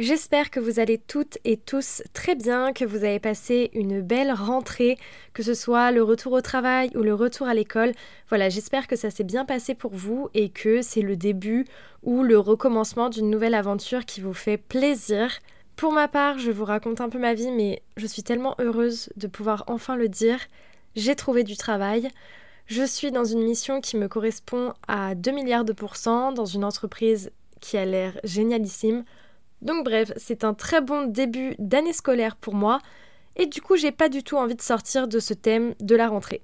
J'espère que vous allez toutes et tous très bien, que vous avez passé une belle rentrée, que ce soit le retour au travail ou le retour à l'école. Voilà, j'espère que ça s'est bien passé pour vous et que c'est le début ou le recommencement d'une nouvelle aventure qui vous fait plaisir. Pour ma part, je vous raconte un peu ma vie, mais je suis tellement heureuse de pouvoir enfin le dire. J'ai trouvé du travail. Je suis dans une mission qui me correspond à 2 milliards de pourcents, dans une entreprise qui a l'air génialissime. Donc bref, c'est un très bon début d'année scolaire pour moi, et du coup j'ai pas du tout envie de sortir de ce thème de la rentrée.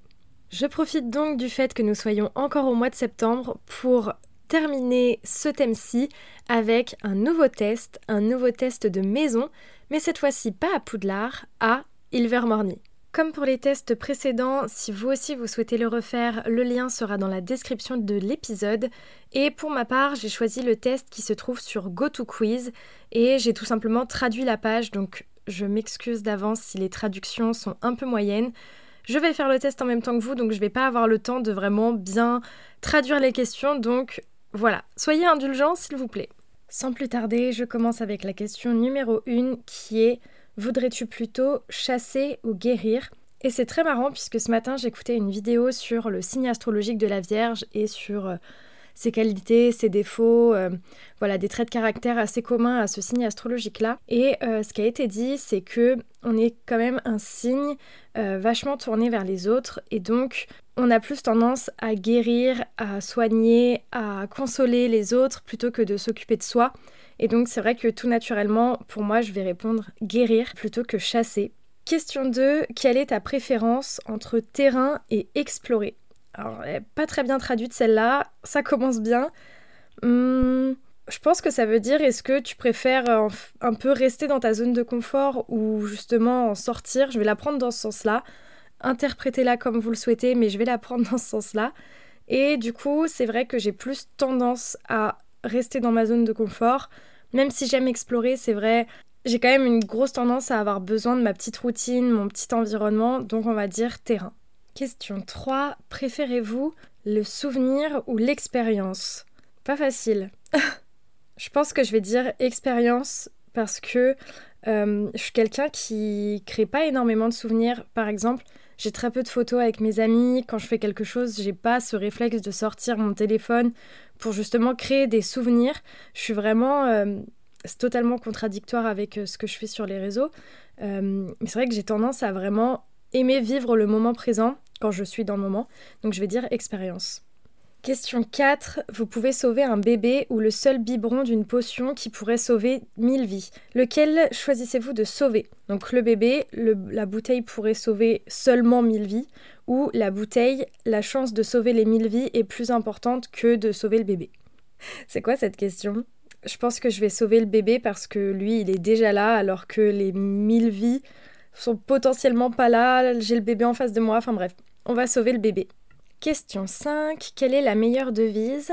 Je profite donc du fait que nous soyons encore au mois de septembre pour terminer ce thème-ci avec un nouveau test, un nouveau test de maison, mais cette fois-ci pas à Poudlard, à Ilvermorny. Comme pour les tests précédents, si vous aussi vous souhaitez le refaire, le lien sera dans la description de l'épisode. Et pour ma part, j'ai choisi le test qui se trouve sur GoToQuiz et j'ai tout simplement traduit la page, donc je m'excuse d'avance si les traductions sont un peu moyennes. Je vais faire le test en même temps que vous, donc je vais pas avoir le temps de vraiment bien traduire les questions, donc voilà, soyez indulgents s'il vous plaît. Sans plus tarder, je commence avec la question numéro 1 qui est Voudrais-tu plutôt chasser ou guérir? Et c'est très marrant puisque ce matin j'écoutais une vidéo sur le signe astrologique de la Vierge et sur euh, ses qualités, ses défauts, euh, voilà des traits de caractère assez communs à ce signe astrologique là. Et euh, ce qui a été dit, c'est que on est quand même un signe vachement tourné vers les autres et donc on a plus tendance à guérir, à soigner, à consoler les autres plutôt que de s'occuper de soi. Et donc c'est vrai que tout naturellement, pour moi, je vais répondre guérir plutôt que chasser. Question 2, quelle est ta préférence entre terrain et explorer? Alors, pas très bien traduite celle-là, ça commence bien. Hmm, je pense que ça veut dire est-ce que tu préfères euh, un peu rester dans ta zone de confort ou justement en sortir? Je vais la prendre dans ce sens-là. Interprétez-la comme vous le souhaitez, mais je vais la prendre dans ce sens-là. Et du coup, c'est vrai que j'ai plus tendance à rester dans ma zone de confort. Même si j'aime explorer, c'est vrai, j'ai quand même une grosse tendance à avoir besoin de ma petite routine, mon petit environnement, donc on va dire terrain. Question 3. Préférez-vous le souvenir ou l'expérience? Pas facile. je pense que je vais dire expérience parce que euh, je suis quelqu'un qui crée pas énormément de souvenirs. Par exemple, j'ai très peu de photos avec mes amis. Quand je fais quelque chose, j'ai pas ce réflexe de sortir mon téléphone pour justement créer des souvenirs. Je suis vraiment. Euh, c'est totalement contradictoire avec euh, ce que je fais sur les réseaux. Euh, mais c'est vrai que j'ai tendance à vraiment aimer vivre le moment présent quand je suis dans le moment. Donc je vais dire expérience. Question 4. Vous pouvez sauver un bébé ou le seul biberon d'une potion qui pourrait sauver 1000 vies. Lequel choisissez-vous de sauver? Donc le bébé, la bouteille pourrait sauver seulement 1000 vies ou la bouteille, la chance de sauver les 1000 vies est plus importante que de sauver le bébé. C'est quoi cette question? Je pense que je vais sauver le bébé parce que lui, il est déjà là alors que les 1000 vies sont potentiellement pas là, j'ai le bébé en face de moi, enfin bref, on va sauver le bébé. Question 5. Quelle est la meilleure devise?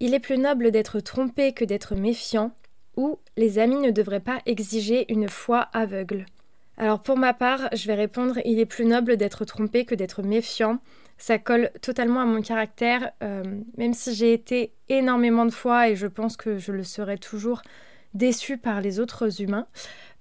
Il est plus noble d'être trompé que d'être méfiant. Ou les amis ne devraient pas exiger une foi aveugle? Alors pour ma part, je vais répondre il est plus noble d'être trompé que d'être méfiant. Ça colle totalement à mon caractère, euh, même si j'ai été énormément de fois et je pense que je le serai toujours déçue par les autres humains.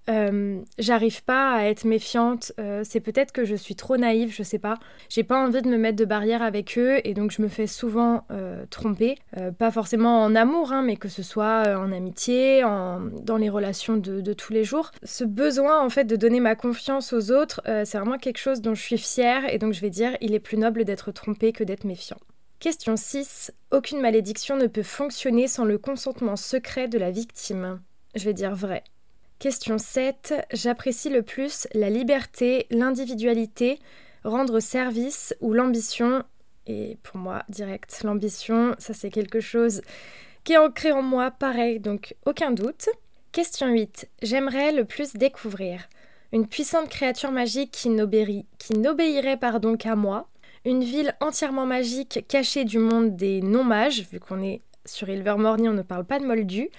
Euh, j'arrive pas à être méfiante. Euh, c'est peut-être que je suis trop naïve, je sais pas. J'ai pas envie de me mettre de barrière avec eux et donc je me fais souvent euh, tromper. pas forcément en amour, hein, mais que ce soit en amitié, en, dans les relations de, de, tous les jours. Ce besoin en fait de donner ma confiance aux autres, c'est vraiment quelque chose dont je suis fière et donc je vais dire il est plus noble d'être trompé que d'être méfiant. Question 6. Aucune malédiction ne peut fonctionner sans le consentement secret de la victime. Je vais dire vrai. Question 7. J'apprécie le plus la liberté, l'individualité, rendre service ou l'ambition. Et pour moi, direct, l'ambition, ça c'est quelque chose qui est ancré en moi, pareil, donc aucun doute. Question 8. J'aimerais le plus découvrir une puissante créature magique qui n'obéirait pardon qu'à moi, une ville entièrement magique cachée du monde des non-mages, vu qu'on est sur Ilvermorny, on ne parle pas de Moldu,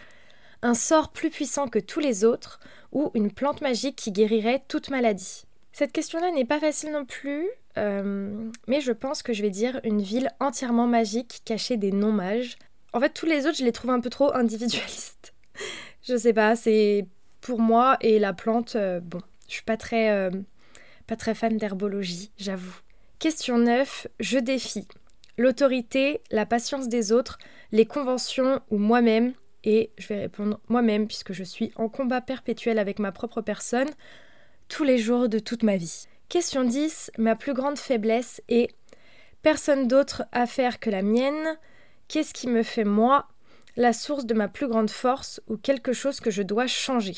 un sort plus puissant que tous les autres, ou une plante magique qui guérirait toute maladie. Cette question-là n'est pas facile non plus, euh, mais je pense que je vais dire une ville entièrement magique cachée des non-mages. En fait, tous les autres, je les trouve un peu trop individualistes. je sais pas, c'est pour moi et la plante, euh, bon, je suis pas très, euh, pas très fan d'herbologie, j'avoue. Question 9, je défie. L'autorité, la patience des autres, les conventions ou moi-même, et je vais répondre moi-même puisque je suis en combat perpétuel avec ma propre personne tous les jours de toute ma vie. Question 10. Ma plus grande faiblesse est personne d'autre à faire que la mienne. Qu'est-ce qui me fait moi la source de ma plus grande force ou quelque chose que je dois changer?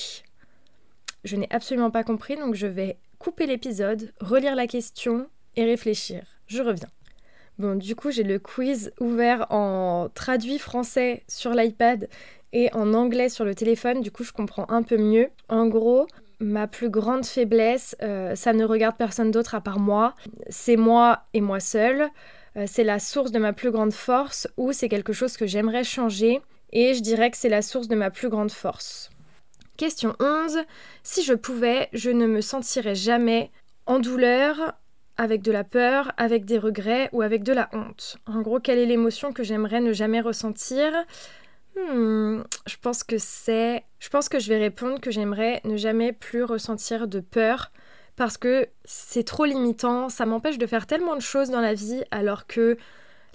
Je n'ai absolument pas compris donc je vais couper l'épisode, relire la question et réfléchir. Je reviens. Bon, du coup, j'ai le quiz ouvert en traduit français sur l'iPad et en anglais sur le téléphone, du coup, je comprends un peu mieux. En gros, ma plus grande faiblesse, euh, ça ne regarde personne d'autre à part moi. C'est moi et moi seule. Euh, c'est la source de ma plus grande force ou c'est quelque chose que j'aimerais changer. Et je dirais que c'est la source de ma plus grande force. Question 11. Si je pouvais, je ne me sentirais jamais en douleur, avec de la peur, avec des regrets ou avec de la honte. En gros, quelle est l'émotion que j'aimerais ne jamais ressentir? Hmm, je pense que c'est. Je pense que je vais répondre que j'aimerais ne jamais plus ressentir de peur parce que c'est trop limitant, ça m'empêche de faire tellement de choses dans la vie alors que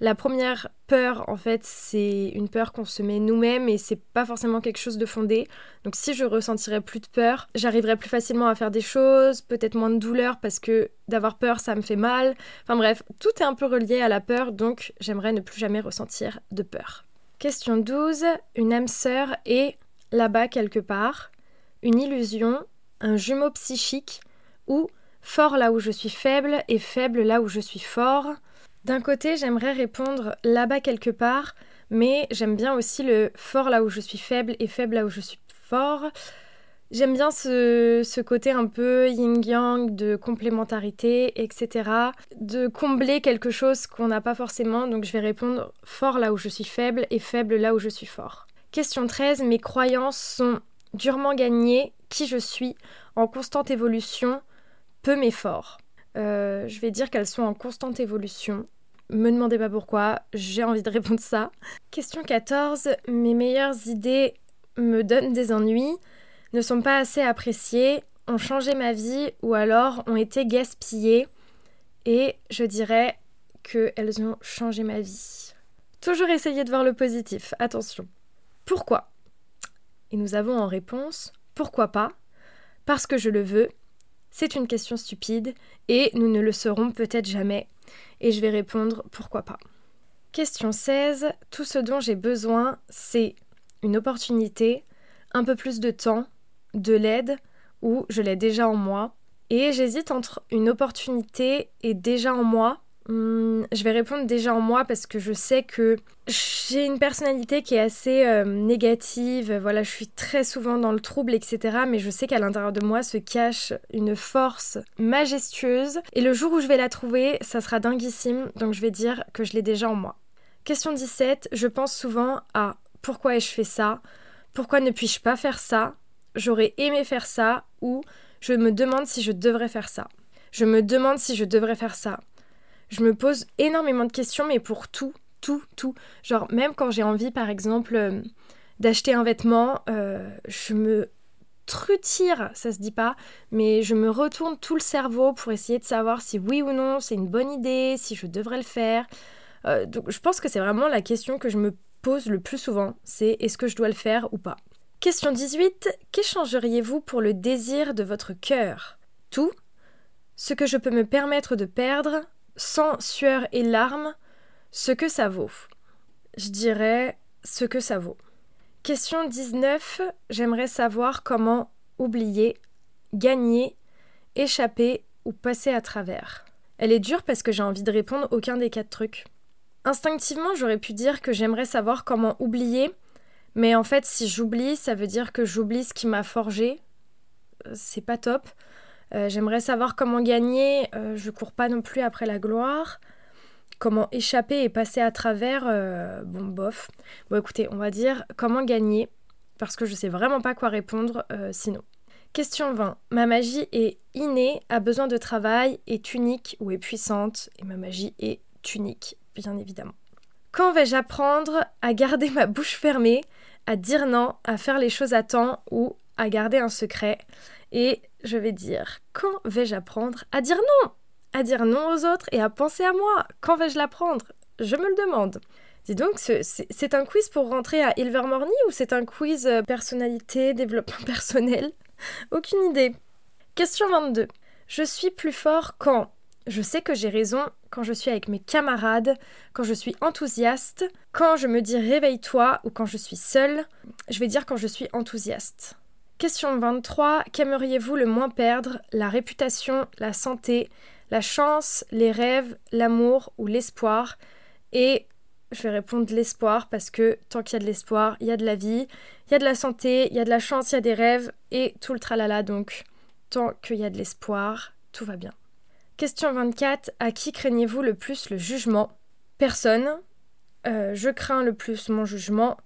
la première peur, en fait, c'est une peur qu'on se met nous-mêmes et c'est pas forcément quelque chose de fondé. Donc si je ressentirais plus de peur, j'arriverais plus facilement à faire des choses, peut-être moins de douleur parce que d'avoir peur, ça me fait mal. Enfin bref, tout est un peu relié à la peur, donc j'aimerais ne plus jamais ressentir de peur. Question 12. Une âme sœur est là-bas quelque part, une illusion, un jumeau psychique ou fort là où je suis faible et faible là où je suis fort. D'un côté, j'aimerais répondre là-bas quelque part, mais j'aime bien aussi le fort là où je suis faible et faible là où je suis fort. J'aime bien ce, côté un peu yin-yang de complémentarité, etc. De combler quelque chose qu'on n'a pas forcément, donc je vais répondre fort là où je suis faible et faible là où je suis fort. Question 13. Mes croyances sont durement gagnées, qui je suis, en constante évolution, peu mais fort. Euh, je vais dire qu'elles sont en constante évolution. Me demandez pas pourquoi, j'ai envie de répondre ça. Question 14. Mes meilleures idées me donnent des ennuis ne sont pas assez appréciées, ont changé ma vie ou alors ont été gaspillées et je dirais qu'elles ont changé ma vie. Toujours essayer de voir le positif, attention. Pourquoi? Et nous avons en réponse pourquoi pas? Parce que je le veux. C'est une question stupide et nous ne le saurons peut-être jamais. Et je vais répondre pourquoi pas. Question 16. Tout ce dont j'ai besoin, c'est une opportunité, un peu plus de temps, de l'aide ou je l'ai déjà en moi. Et j'hésite entre une opportunité et déjà en moi. Hmm, je vais répondre déjà en moi parce que je sais que j'ai une personnalité qui est assez euh, négative. Voilà, je suis très souvent dans le trouble, etc. Mais je sais qu'à l'intérieur de moi se cache une force majestueuse. Et le jour où je vais la trouver, ça sera dinguissime. Donc je vais dire que je l'ai déjà en moi. Question 17. Je pense souvent à pourquoi ai-je fait ça? Pourquoi ne puis-je pas faire ça? J'aurais aimé faire ça ou je me demande si je devrais faire ça. Je me demande si je devrais faire ça. Je me pose énormément de questions, mais pour tout, tout, tout. Genre, même quand j'ai envie, par exemple, euh, d'acheter un vêtement, euh, je me trutire, ça se dit pas, mais je me retourne tout le cerveau pour essayer de savoir si oui ou non c'est une bonne idée, si je devrais le faire. Euh, donc, je pense que c'est vraiment la question que je me pose le plus souvent, c'est est-ce que je dois le faire ou pas? Question 18. Qu'échangeriez-vous pour le désir de votre cœur? Tout Ce que je peux me permettre de perdre, sans sueur et larmes, ce que ça vaut. Je dirais ce que ça vaut. Question 19. J'aimerais savoir comment oublier, gagner, échapper ou passer à travers. Elle est dure parce que j'ai envie de répondre aucun des quatre trucs. Instinctivement, j'aurais pu dire que j'aimerais savoir comment oublier Mais en fait, si j'oublie, ça veut dire que j'oublie ce qui m'a forgé. Euh, c'est pas top. Euh, j'aimerais savoir comment gagner. Euh, je cours pas non plus après la gloire. Comment échapper et passer à travers. bon, bof. Bon, écoutez, on va dire comment gagner. Parce que je sais vraiment pas quoi répondre sinon. Question 20. Ma magie est innée, a besoin de travail, est unique ou est puissante. Et ma magie est unique, bien évidemment. Quand vais-je apprendre à garder ma bouche fermée, à dire non, à faire les choses à temps ou à garder un secret Et je vais dire, quand vais-je apprendre à dire non? À dire non aux autres et à penser à moi? Quand vais-je l'apprendre? Je me le demande. Dis donc, c'est un quiz pour rentrer à Ilvermorny ou c'est un quiz euh, personnalité, développement personnel? Aucune idée. Question 22. Je suis plus fort quand je sais que j'ai raison quand je suis avec mes camarades, quand je suis enthousiaste, quand je me dis réveille-toi ou quand je suis seule. Je vais dire quand je suis enthousiaste. Question 23. Qu'aimeriez-vous le moins perdre? La réputation, la santé, la chance, les rêves, l'amour ou l'espoir? Et je vais répondre l'espoir parce que tant qu'il y a de l'espoir, il y a de la vie, il y a de la santé, il y a de la chance, il y a des rêves et tout le tralala. Donc, tant qu'il y a de l'espoir, tout va bien. Question 24. À qui craignez-vous le plus le jugement? Personne. Euh, je crains le plus mon jugement.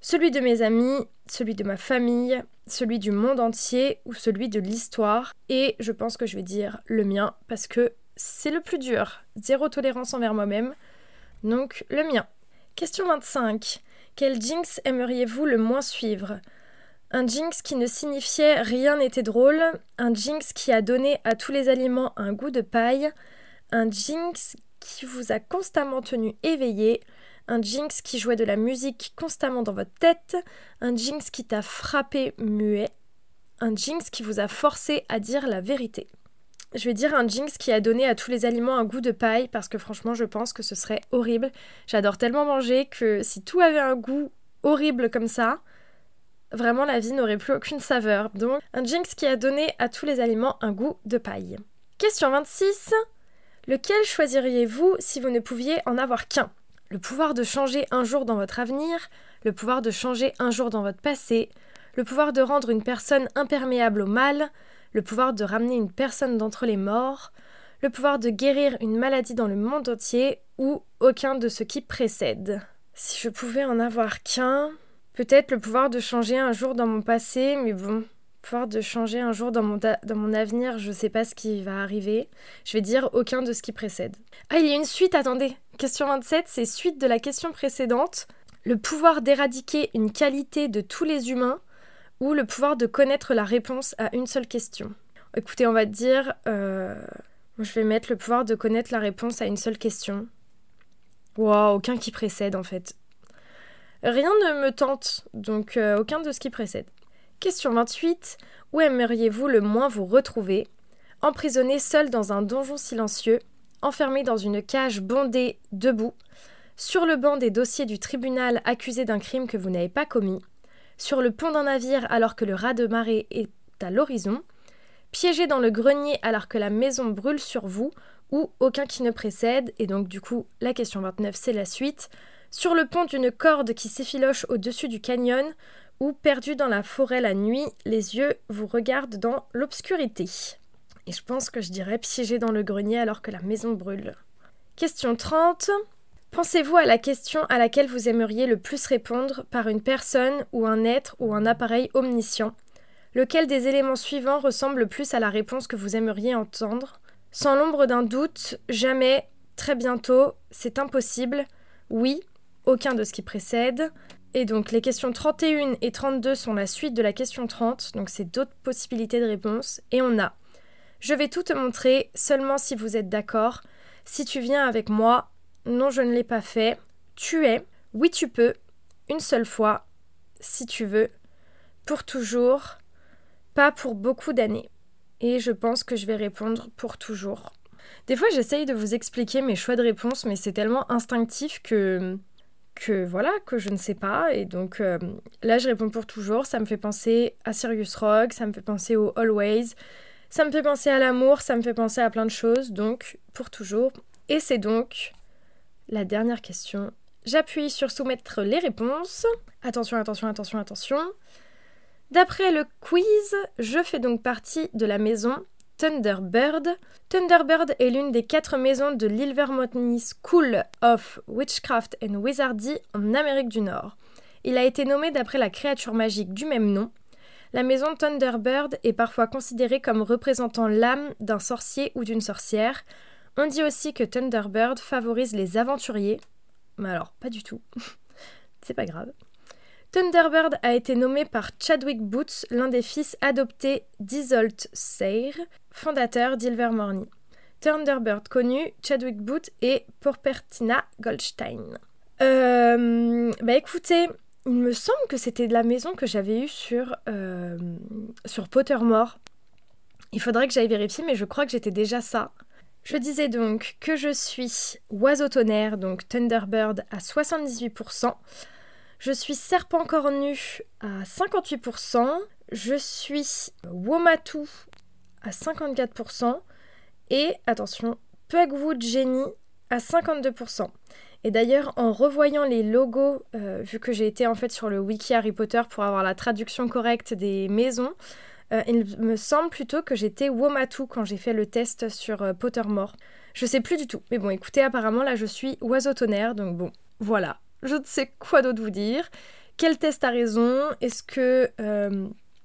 Celui de mes amis, celui de ma famille, celui du monde entier ou celui de l'histoire. Et je pense que je vais dire le mien parce que c'est le plus dur. Zéro tolérance envers moi-même. Donc le mien. Question 25. Quel jinx aimeriez-vous le moins suivre? Un jinx qui ne signifiait rien n'était drôle, un jinx qui a donné à tous les aliments un goût de paille, un jinx qui vous a constamment tenu éveillé, un jinx qui jouait de la musique constamment dans votre tête, un jinx qui t'a frappé muet, un jinx qui vous a forcé à dire la vérité. Je vais dire un jinx qui a donné à tous les aliments un goût de paille parce que franchement je pense que ce serait horrible. J'adore tellement manger que si tout avait un goût horrible comme ça, vraiment la vie n'aurait plus aucune saveur. Donc un jinx qui a donné à tous les aliments un goût de paille. Question 26. Lequel choisiriez-vous si vous ne pouviez en avoir qu'un? Le pouvoir de changer un jour dans votre avenir, le pouvoir de changer un jour dans votre passé, le pouvoir de rendre une personne imperméable au mal, le pouvoir de ramener une personne d'entre les morts, le pouvoir de guérir une maladie dans le monde entier ou aucun de ceux qui précèdent. Si je pouvais en avoir qu'un, Peut-être le pouvoir de changer un jour dans mon passé, mais bon, pouvoir de changer un jour dans mon, avenir, je sais pas ce qui va arriver. Je vais dire aucun de ce qui précède. Ah, il y a une suite, attendez. Question 27, c'est suite de la question précédente. Le pouvoir d'éradiquer une qualité de tous les humains ou le pouvoir de connaître la réponse à une seule question? Écoutez, on va dire... Euh, je vais mettre le pouvoir de connaître la réponse à une seule question. Wow, aucun qui précède en fait. Rien ne me tente, donc euh, aucun de ce qui précède. Question 28. Où aimeriez-vous le moins vous retrouver? Emprisonné seul dans un donjon silencieux, enfermé dans une cage bondée, debout, sur le banc des dossiers du tribunal accusé d'un crime que vous n'avez pas commis, sur le pont d'un navire alors que le raz de marée est à l'horizon, piégé dans le grenier alors que la maison brûle sur vous, ou aucun qui ne précède, et donc du coup la question 29 c'est la suite, sur le pont d'une corde qui s'effiloche au-dessus du canyon, ou perdu dans la forêt la nuit, les yeux vous regardent dans l'obscurité. Et je pense que je dirais piégé dans le grenier alors que la maison brûle. Question 30. Pensez-vous à la question à laquelle vous aimeriez le plus répondre par une personne ou un être ou un appareil omniscient? Lequel des éléments suivants ressemble le plus à la réponse que vous aimeriez entendre? Sans l'ombre d'un doute, jamais, très bientôt, c'est impossible, oui, aucun de ce qui précède. Et donc les questions 31 et 32 sont la suite de la question 30, donc c'est d'autres possibilités de réponse. Et on a Je vais tout te montrer, seulement si vous êtes d'accord. Si tu viens avec moi, non je ne l'ai pas fait. Tu es, oui tu peux, une seule fois, si tu veux, pour toujours, pas pour beaucoup d'années. Et je pense que je vais répondre pour toujours. Des fois j'essaye de vous expliquer mes choix de réponse, mais c'est tellement instinctif que que voilà, que je ne sais pas. Et donc euh, là, je réponds pour toujours. Ça me fait penser à Sirius Rock, ça me fait penser au Always, ça me fait penser à l'amour, ça me fait penser à plein de choses. Donc pour toujours. Et c'est donc la dernière question, J'appuie sur soumettre les réponses. Attention, attention, attention, attention. D'après le quiz, je fais donc partie de la maison Thunderbird. Thunderbird est l'une des quatre maisons de l'Ilvermorny School of Witchcraft and Wizardry en Amérique du Nord. Il a été nommé d'après la créature magique du même nom. La maison Thunderbird est parfois considérée comme représentant l'âme d'un sorcier ou d'une sorcière. On dit aussi que Thunderbird favorise les aventuriers. Mais alors, pas du tout. C'est pas grave. Thunderbird a été nommé par Chadwick Boots, l'un des fils adoptés d'Isolt Sayre, fondateur d'Ilvermorny. Thunderbird connu, Chadwick Boots et Porpertina Goldstein. Euh, bah écoutez, il me semble que c'était la maison que j'avais eue sur, euh, sur Pottermore. Il faudrait que j'aille vérifier, mais je crois que j'étais déjà ça. Je disais donc que je suis oiseau tonnerre, donc Thunderbird à 78%. Je suis serpent cornu à 58%. Je suis Womatu à 54%. Et attention, Pugwood Genie à 52%. Et d'ailleurs, en revoyant les logos, euh, vu que j'ai été en fait sur le wiki Harry Potter pour avoir la traduction correcte des maisons, euh, il me semble plutôt que j'étais Womatu quand j'ai fait le test sur euh, Pottermore. Je sais plus du tout. Mais bon, écoutez, apparemment là je suis oiseau tonnerre, donc bon, voilà. Je ne sais quoi d'autre vous dire. Quel test a raison? Est-ce que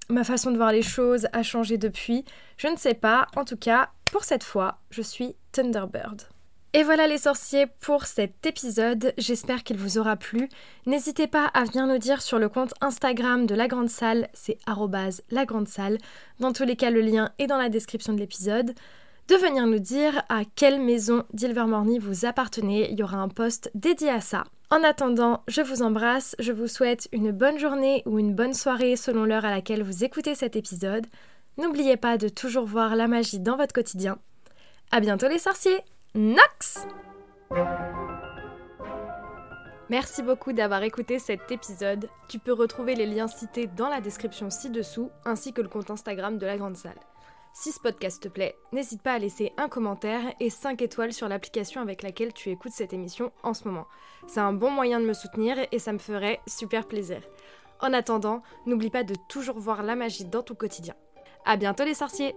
ma façon de voir les choses a changé depuis? Je ne sais pas. En tout cas, pour cette fois, je suis Thunderbird. Et voilà les sorciers pour cet épisode, j'espère qu'il vous aura plu. N'hésitez pas à venir nous dire sur le compte Instagram de la grande salle, c'est la grande salle. Dans tous les cas, le lien est dans la description de l'épisode. De venir nous dire à quelle maison d'Ilvermorny vous appartenez, il y aura un post dédié à ça. En attendant, je vous embrasse, je vous souhaite une bonne journée ou une bonne soirée selon l'heure à laquelle vous écoutez cet épisode. N'oubliez pas de toujours voir la magie dans votre quotidien. À bientôt les sorciers! Nox Merci beaucoup d'avoir écouté cet épisode. Tu peux retrouver les liens cités dans la description ci-dessous, ainsi que le compte Instagram de la Grande Salle. Si ce podcast te plaît, n'hésite pas à laisser un commentaire et 5 étoiles sur l'application avec laquelle tu écoutes cette émission en ce moment. C'est un bon moyen de me soutenir et ça me ferait super plaisir. En attendant, n'oublie pas de toujours voir la magie dans ton quotidien. À bientôt les sorciers